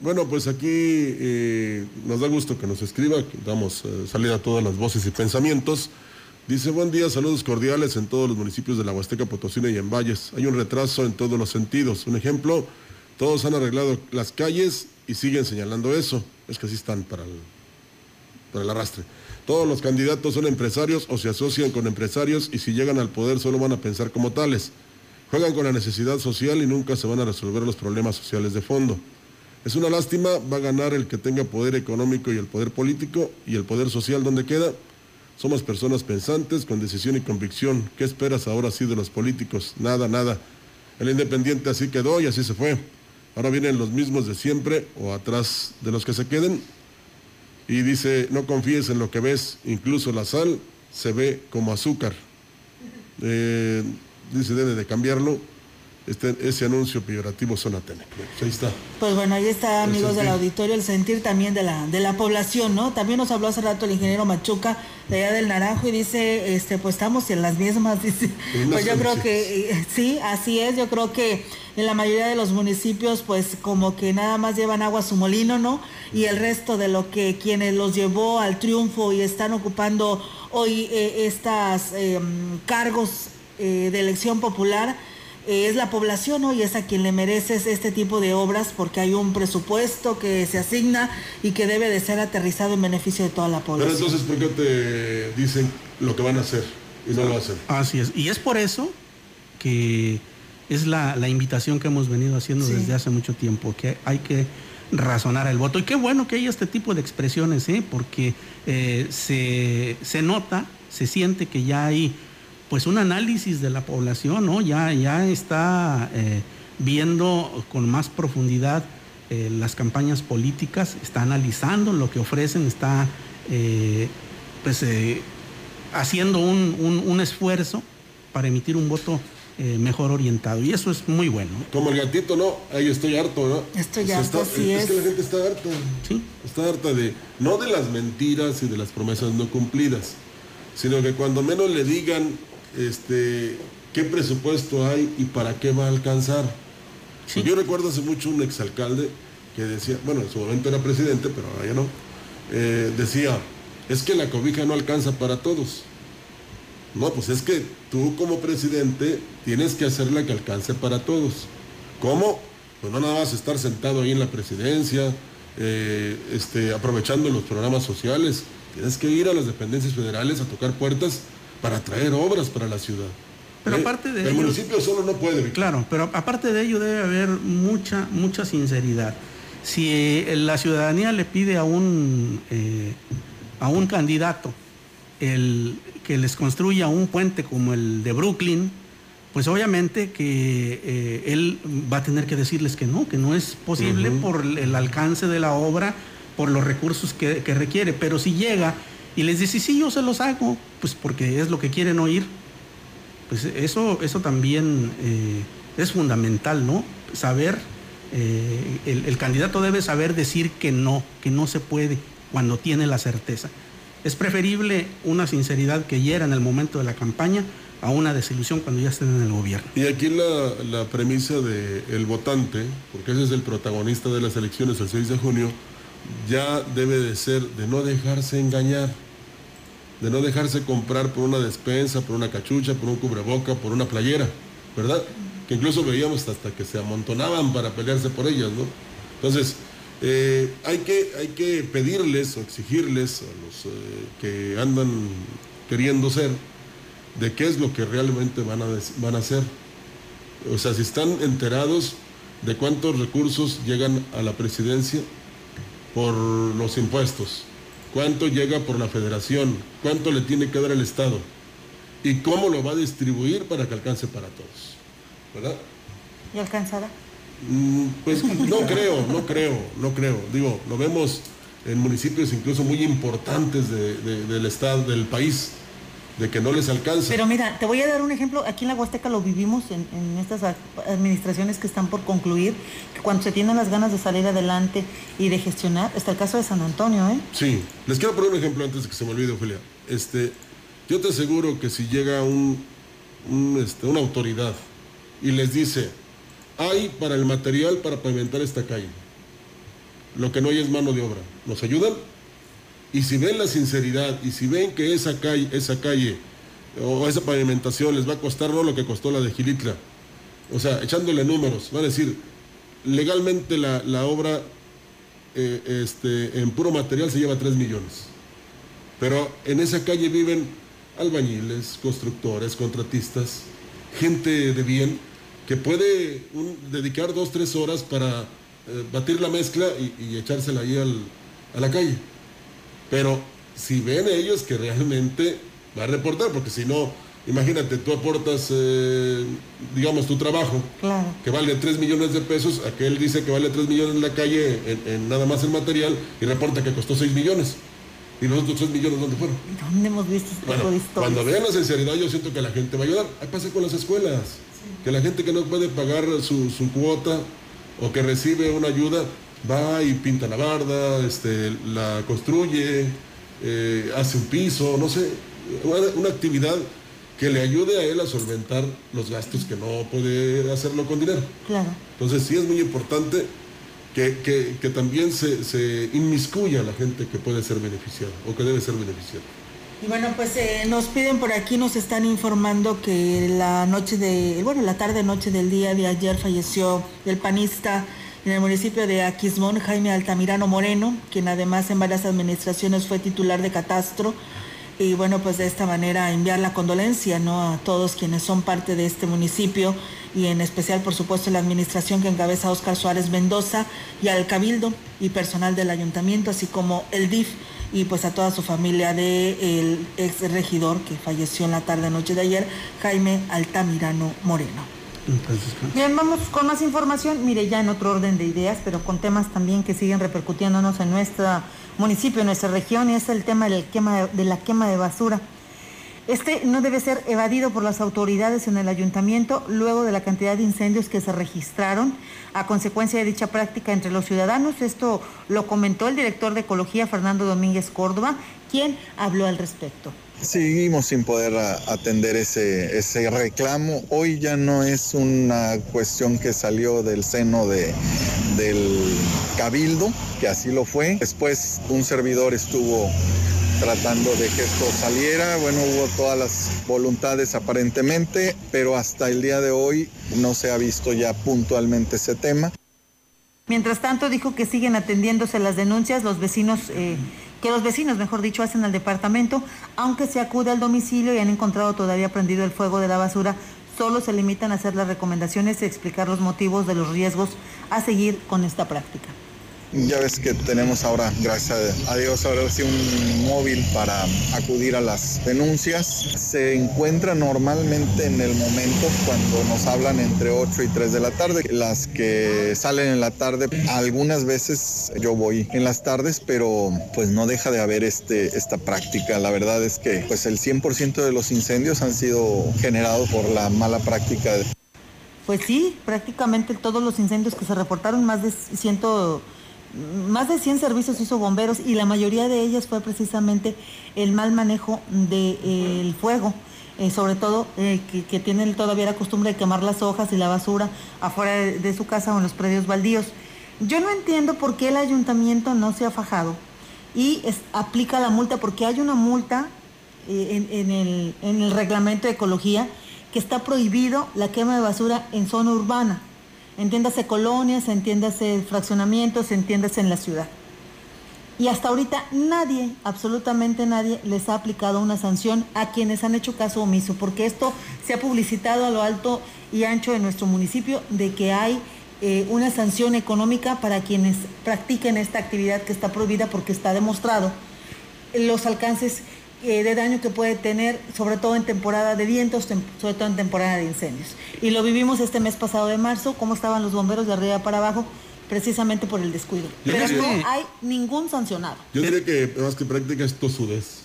Bueno, pues aquí eh, nos da gusto que nos escriba, que damos eh, salida a todas las voces y pensamientos. Dice, buen día, saludos cordiales en todos los municipios de la Huasteca Potosina y en Valles. Hay un retraso en todos los sentidos. Un ejemplo, todos han arreglado las calles y siguen señalando eso. Es que así están para el, para el arrastre. Todos los candidatos son empresarios o se asocian con empresarios y si llegan al poder solo van a pensar como tales. Juegan con la necesidad social y nunca se van a resolver los problemas sociales de fondo. Es una lástima, va a ganar el que tenga poder económico y el poder político y el poder social donde queda. Somos personas pensantes con decisión y convicción. ¿Qué esperas ahora sí de los políticos? Nada, nada. El independiente así quedó y así se fue. Ahora vienen los mismos de siempre o atrás de los que se queden. Y dice, no confíes en lo que ves, incluso la sal se ve como azúcar. Eh, dice, debe de cambiarlo este, ese anuncio peyorativo Sonatene. Pues ahí está. Pues bueno, ahí está, amigos del auditorio, el sentir también de la, de la población, ¿no? También nos habló hace rato el ingeniero Machuca de allá del Naranjo y dice, este, pues estamos en las mismas, *laughs* dice. Pues yo creo que eh, sí, así es, yo creo que en la mayoría de los municipios, pues como que nada más llevan agua a su molino, ¿no? Y el resto de lo que quienes los llevó al triunfo y están ocupando hoy eh, estas cargos eh, de elección popular, eh, es la población ¿no? y es a quien le mereces este tipo de obras porque hay un presupuesto que se asigna y que debe de ser aterrizado en beneficio de toda la Pero población. entonces, ¿por qué te dicen lo que van a hacer y no lo hacen? Así es. Y es por eso que es la, la invitación que hemos venido haciendo Sí. desde hace mucho tiempo, que hay que razonar el voto. Y qué bueno que haya este tipo de expresiones, ¿eh? porque eh, se, se nota, se siente que ya hay pues un análisis de la población, ¿no? Ya, ya está eh, viendo con más profundidad eh, las campañas políticas, está analizando lo que ofrecen, está eh, pues eh, haciendo un, un- un esfuerzo para emitir un voto eh, mejor orientado. Y eso es muy bueno. Como el gatito, no, ahí estoy harto, ¿no? Estoy Se harto, está- así es. es. que la gente está harta. Está harta de, no de las mentiras y de las promesas no cumplidas, sino que cuando menos le digan este, qué presupuesto hay y para qué va a alcanzar. Yo recuerdo hace mucho un exalcalde que decía, bueno, en su momento era presidente, pero ahora ya no, eh, decía, es que la cobija no alcanza para todos. No, pues es que tú como presidente tienes que hacerla que alcance para todos. ¿Cómo? Pues no nada más estar sentado ahí en la presidencia, eh, este, aprovechando los programas sociales. Tienes que ir a las dependencias federales a tocar puertas para traer obras para la ciudad. Pero Eh, aparte de el ello- municipio solo no puede. Claro, pero aparte de ello debe haber mucha, mucha sinceridad. Si eh, la ciudadanía le pide a un, eh, a un candidato el, que les construya un puente como el de Brooklyn, pues obviamente que eh, él va a tener que decirles que no, que no es posible por el alcance de la obra, por los recursos que, que requiere. Pero si llega y les dice, sí, yo se los hago, pues porque es lo que quieren oír, pues eso, eso también eh, es fundamental, ¿no? Saber, eh, el, el candidato debe saber decir que no, que no se puede cuando tiene la certeza. Es preferible una sinceridad que hiera en el momento de la campaña a una desilusión cuando ya estén en el gobierno. Y aquí la, la premisa del votante, porque ese es el protagonista de las elecciones el 6 de junio, ya debe de ser de no dejarse engañar, de no dejarse comprar por una despensa, por una cachucha, por un cubreboca, por una playera, ¿verdad? Que incluso veíamos hasta que se amontonaban para pelearse por ellas, ¿no? Entonces, eh, hay, que, hay que pedirles o exigirles a los eh, que andan queriendo ser, de qué es lo que realmente van a, van a hacer. O sea, si están enterados de cuántos recursos llegan a la presidencia por los impuestos, cuánto llega por la federación, cuánto le tiene que dar el Estado y cómo lo va a distribuir para que alcance para todos. ¿Verdad? ¿Y alcanzará? Mm, Pues no creo, no creo, no creo. Digo, lo vemos en municipios incluso muy importantes de- de- del estado, del país, de que no les alcanza. Pero mira, te voy a dar un ejemplo. Aquí en la Huasteca lo vivimos en, en estas administraciones que están por concluir, que cuando se tienen las ganas de salir adelante y de gestionar, está el caso de San Antonio, ¿eh? Sí, les quiero poner un ejemplo antes de que se me olvide, Ofelia. Este, yo te aseguro que si llega un, un, este, una autoridad y les dice, hay para el material para pavimentar esta calle, lo que no hay es mano de obra, ¿nos ayudan? Y si ven la sinceridad y si ven que esa calle, esa calle o esa pavimentación les va a costar no lo que costó la de Gilitla, o sea, echándole números, van a decir, legalmente la, la obra eh, este, en puro material se lleva 3 millones. Pero en esa calle viven albañiles, constructores, contratistas, gente de bien que puede dedicar dos, tres horas para eh, batir la mezcla y, y echársela ahí al- a la calle. Pero si ven ellos que realmente va a reportar, porque si no, imagínate, tú aportas, eh, digamos, tu trabajo, Claro. que vale 3 millones de pesos, aquel dice que vale 3 millones en la calle en, en nada más el material y reporta que costó 6 millones. ¿Y los otros 3 millones dónde fueron? ¿Dónde hemos visto este tipo Bueno, de historias? cuando vean la sinceridad yo siento que la gente va a ayudar. Ahí pasa con las escuelas, que la gente que no puede pagar su, su cuota o que recibe una ayuda, va y pinta la barda, este, la construye, eh, hace un piso, no sé, una, una actividad que le ayude a él a solventar los gastos que no puede hacerlo con dinero. Claro. Entonces sí es muy importante que, que- que también se, se inmiscuya la gente que puede ser beneficiada o que debe ser beneficiada. Y bueno, pues eh, nos piden por aquí, nos están informando que la noche de, bueno, la tarde noche del día de ayer falleció el panista en el municipio de Aquismón, Jaime Altamirano Moreno, quien además en varias administraciones fue titular de catastro. Y bueno, pues de esta manera enviar la condolencia ¿no? a todos quienes son parte de este municipio y en especial, por supuesto, la administración que encabeza Óscar Suárez Mendoza y al Cabildo y personal del ayuntamiento, así como el DIF y pues a toda su familia del ex regidor que falleció en la tarde-noche de ayer, Jaime Altamirano Moreno. Bien, vamos con más información. Mire, ya en otro orden de ideas, pero con temas también que siguen repercutiéndonos en nuestro municipio, en nuestra región, y es el tema del quema, de la quema de basura. Este no debe ser evadido por las autoridades en el ayuntamiento luego de la cantidad de incendios que se registraron a consecuencia de dicha práctica entre los ciudadanos. Esto lo comentó el director de Ecología, Fernando Domínguez Córdoba, quien habló al respecto. Seguimos sin poder atender ese, ese reclamo. Hoy ya no es una cuestión que salió del seno de, del cabildo, que así lo fue. Después un servidor estuvo tratando de que esto saliera. Bueno, hubo todas las voluntades aparentemente, pero hasta el día de hoy no se ha visto ya puntualmente ese tema. Mientras tanto, dijo que siguen atendiéndose las denuncias, los vecinos, eh, que los vecinos, mejor dicho, hacen al departamento, aunque se acude al domicilio y han encontrado todavía prendido el fuego de la basura solo se limitan a hacer las recomendaciones y explicar los motivos de los riesgos a seguir con esta práctica. Ya ves que tenemos ahora, gracias a Dios, ahora sí un móvil para acudir a las denuncias. Se encuentra normalmente en el momento cuando nos hablan entre 8 y 3 de la tarde. Las que salen en la tarde, algunas veces yo voy en las tardes, pero pues no deja de haber este, esta práctica. La verdad es que pues el 100% de los incendios han sido generados por la mala práctica. Pues sí, prácticamente todos los incendios que se reportaron, más de 100 más de 100 servicios hizo bomberos y la mayoría de ellas fue precisamente el mal manejo del fuego. Eh, sobre todo eh, que, tienen todavía la costumbre de quemar las hojas y la basura afuera de, su casa o en los predios baldíos. Yo no entiendo por qué el ayuntamiento no se ha fajado y aplica la multa, porque hay una multa eh, en el reglamento de ecología que está prohibido la quema de basura en zona urbana entiéndase colonias, entiéndase fraccionamientos, entiéndase en la ciudad. Y hasta ahorita nadie, absolutamente nadie, les ha aplicado una sanción a quienes han hecho caso omiso, porque esto se ha publicitado a lo alto y ancho de nuestro municipio de que hay eh, una sanción económica para quienes practiquen esta actividad que está prohibida porque está demostrado los alcances eh, de daño que puede tener, sobre todo en temporada de vientos, sobre todo en temporada de incendios. Y lo vivimos este mes pasado de marzo, cómo estaban los bomberos de arriba para abajo, precisamente por el descuido. Pero no hay ningún sancionado. Yo diría que más que práctica es tosudez.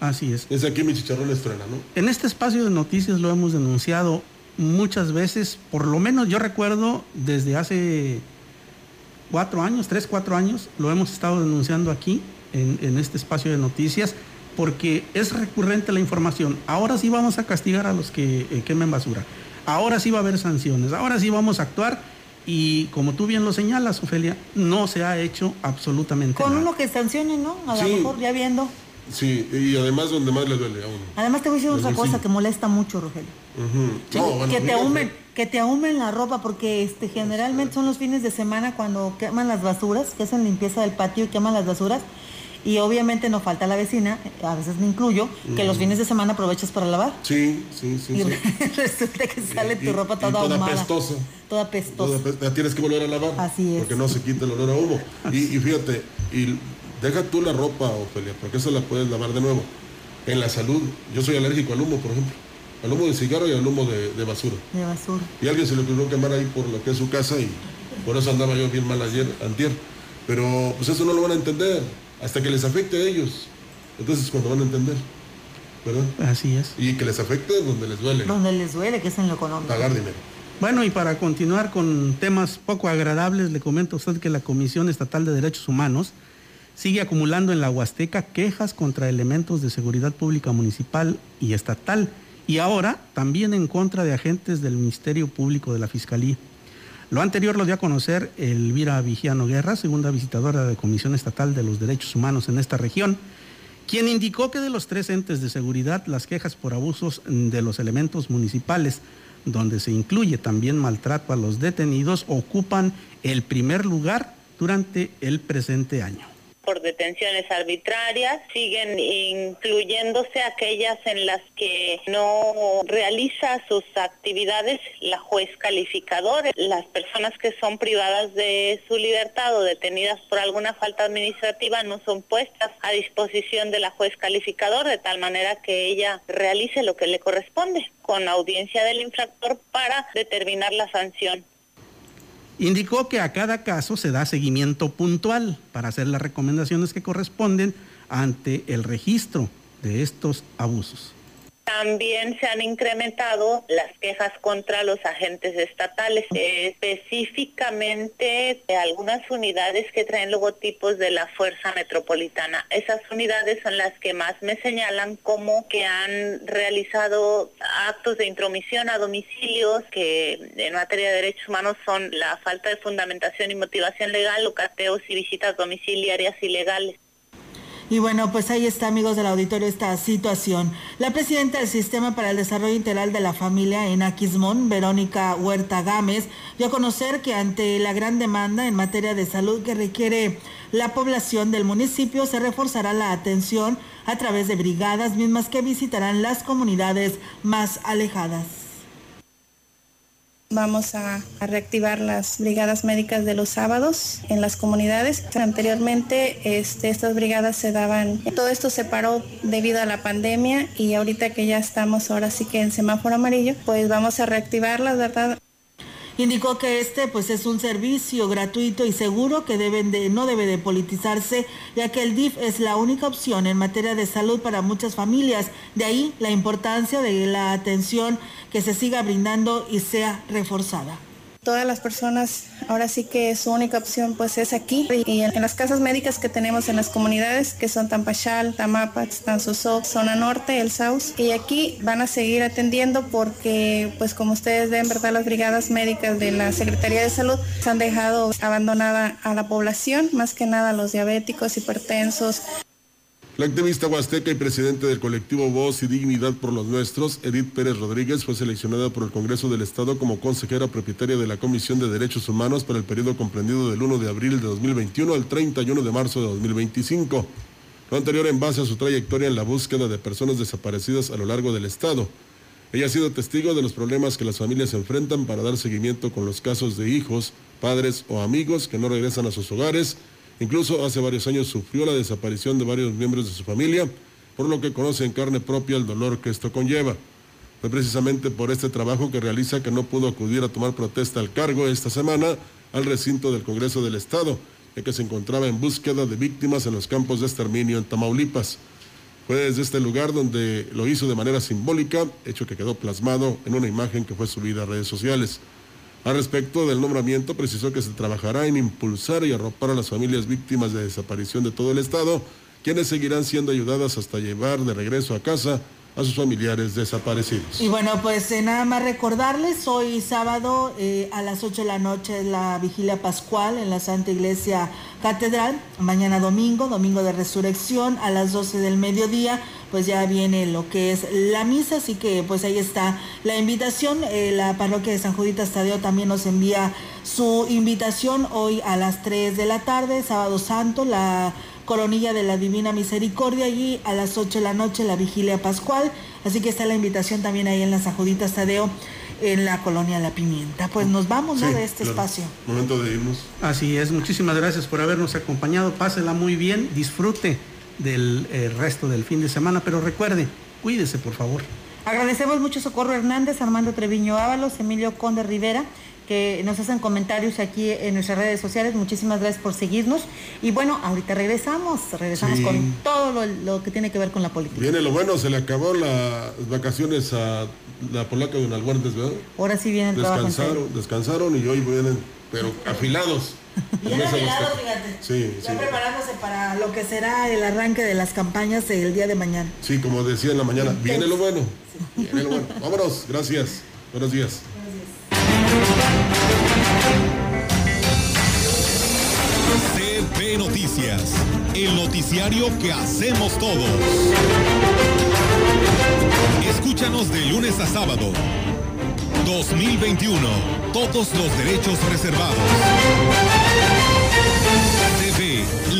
Así es. Es aquí mi chicharrón estrena, ¿no? En este espacio de noticias lo hemos denunciado muchas veces, por lo menos yo recuerdo desde hace cuatro años, tres, cuatro años, lo hemos estado denunciando aquí en, en este espacio de noticias porque es recurrente la información. Ahora sí vamos a castigar a los que eh, quemen basura. Ahora sí va a haber sanciones. Ahora sí vamos a actuar. Y como tú bien lo señalas, Ofelia, no se ha hecho absolutamente nada. Con uno que sancione, ¿no? A lo mejor ya viendo. Sí, y además donde más le duele a uno. Además te voy a decir otra cosa que molesta mucho, Rogelio. que te ahumen, que te ahumen la ropa, porque este generalmente son los fines de semana cuando queman las basuras, que hacen limpieza del patio y queman las basuras y obviamente no falta la vecina, a veces me incluyo, que los fines de semana aprovechas para lavar. Sí, sí, sí. Y *laughs* resulta que sale tu ropa toda, toda ahumada. Pestosa. Toda pestosa. la tienes que volver a lavar. Así es. Porque no se quita el olor a humo. Y, fíjate, y deja tú la ropa, Ofelia, porque esa la puedes lavar de nuevo. En la salud, yo soy alérgico al humo, por ejemplo. Al humo de cigarro y al humo de, basura. De basura. Y alguien se le ocurrió quemar ahí por lo que es su casa y por eso andaba yo bien mal ayer, antier. Pero pues eso no lo van a entender hasta que les afecte a ellos. Entonces cuando van a entender. ¿Verdad? Así es. Y que les afecte donde les duele. Donde les duele, que es en lo económico. Pagar dinero. Bueno, y para continuar con temas poco agradables, le comento a usted que la Comisión Estatal de Derechos Humanos sigue acumulando en la Huasteca quejas contra elementos de seguridad pública municipal y estatal, y ahora también en contra de agentes del Ministerio Público de la Fiscalía. Lo anterior lo dio a conocer Elvira Vigiano Guerra, segunda visitadora de Comisión Estatal de los Derechos Humanos en esta región, quien indicó que de los tres entes de seguridad, las quejas por abusos de los elementos municipales, donde se incluye también maltrato a los detenidos, ocupan el primer lugar durante el presente año por detenciones arbitrarias, siguen incluyéndose aquellas en las que no realiza sus actividades la juez calificador. Las personas que son privadas de su libertad o detenidas por alguna falta administrativa no son puestas a disposición de la juez calificador de tal manera que ella realice lo que le corresponde con audiencia del infractor para determinar la sanción. Indicó que a cada caso se da seguimiento puntual para hacer las recomendaciones que corresponden ante el registro de estos abusos. También se han incrementado las quejas contra los agentes estatales, específicamente de algunas unidades que traen logotipos de la Fuerza Metropolitana. Esas unidades son las que más me señalan como que han realizado actos de intromisión a domicilios que en materia de derechos humanos son la falta de fundamentación y motivación legal, o y visitas domiciliarias ilegales. Y bueno, pues ahí está, amigos del auditorio, esta situación. La presidenta del Sistema para el Desarrollo Integral de la Familia en Aquismón, Verónica Huerta Gámez, dio a conocer que ante la gran demanda en materia de salud que requiere la población del municipio, se reforzará la atención a través de brigadas mismas que visitarán las comunidades más alejadas Vamos a, reactivar las brigadas médicas de los sábados en las comunidades. Anteriormente este, estas brigadas se daban, todo esto se paró debido a la pandemia y ahorita que ya estamos ahora sí que en semáforo amarillo, pues vamos a reactivarlas, ¿verdad? Indicó que este pues es un servicio gratuito y seguro que no debe de politizarse, ya que el DIF es la única opción en materia de salud para muchas familias. De ahí la importancia de la atención que se siga brindando y sea reforzada todas las personas, ahora sí que su única opción pues es aquí y en, las casas médicas que tenemos en las comunidades que son Tampachal, Tamapax, Tanzosó, Zona Norte, El Saus y aquí van a seguir atendiendo porque pues como ustedes ven, ¿verdad? Las brigadas médicas de la Secretaría de Salud se han dejado abandonada a la población, más que nada a los diabéticos, hipertensos, la activista huasteca y presidente del colectivo Voz y Dignidad por los Nuestros, Edith Pérez Rodríguez, fue seleccionada por el Congreso del Estado como consejera propietaria de la Comisión de Derechos Humanos para el periodo comprendido del 1 de abril de 2021 al 31 de marzo de 2025. Lo anterior en base a su trayectoria en la búsqueda de personas desaparecidas a lo largo del Estado. Ella ha sido testigo de los problemas que las familias enfrentan para dar seguimiento con los casos de hijos, padres o amigos que no regresan a sus hogares Incluso hace varios años sufrió la desaparición de varios miembros de su familia, por lo que conoce en carne propia el dolor que esto conlleva. Fue precisamente por este trabajo que realiza que no pudo acudir a tomar protesta al cargo esta semana al recinto del Congreso del Estado, ya que se encontraba en búsqueda de víctimas en los campos de exterminio en Tamaulipas. Fue desde este lugar donde lo hizo de manera simbólica, hecho que quedó plasmado en una imagen que fue subida a redes sociales. Al respecto del nombramiento, precisó que se trabajará en impulsar y arropar a las familias víctimas de desaparición de todo el Estado, quienes seguirán siendo ayudadas hasta llevar de regreso a casa a sus familiares desaparecidos. Y bueno, pues eh, nada más recordarles, hoy sábado eh, a las 8 de la noche es la vigilia pascual en la Santa Iglesia Catedral, mañana domingo, domingo de resurrección, a las 12 del mediodía pues ya viene lo que es la misa, así que pues ahí está la invitación. Eh, la parroquia de San Judita Estadio también nos envía su invitación hoy a las 3 de la tarde, sábado santo, la coronilla de la Divina Misericordia y a las 8 de la noche la vigilia pascual. Así que está la invitación también ahí en la San Judita Estadio en la colonia La Pimienta. Pues nos vamos de este espacio. Momento de irnos. Así es, muchísimas gracias por habernos acompañado. Pásela muy bien, disfrute del eh, resto del fin de semana, pero recuerde, cuídese por favor. Agradecemos mucho Socorro Hernández, Armando Treviño Ábalos, Emilio Conde Rivera, que nos hacen comentarios aquí en nuestras redes sociales. Muchísimas gracias por seguirnos. Y bueno, ahorita regresamos, regresamos con todo lo, que tiene que ver con la política. Viene lo bueno, se le acabó las vacaciones a la polaca de Unalguardes, ¿verdad? Ahora sí vienen Descansaron, descansaron y hoy vienen, pero afilados. *laughs* Ya fíjate. Sí, ya preparándose para lo que será el arranque de las campañas el día de mañana. Sí, como decía en la mañana, viene lo bueno. Viene lo bueno. Vámonos, gracias. Buenos días. CP Noticias, el noticiario que hacemos todos. Escúchanos de lunes a sábado 2021. Todos los derechos reservados.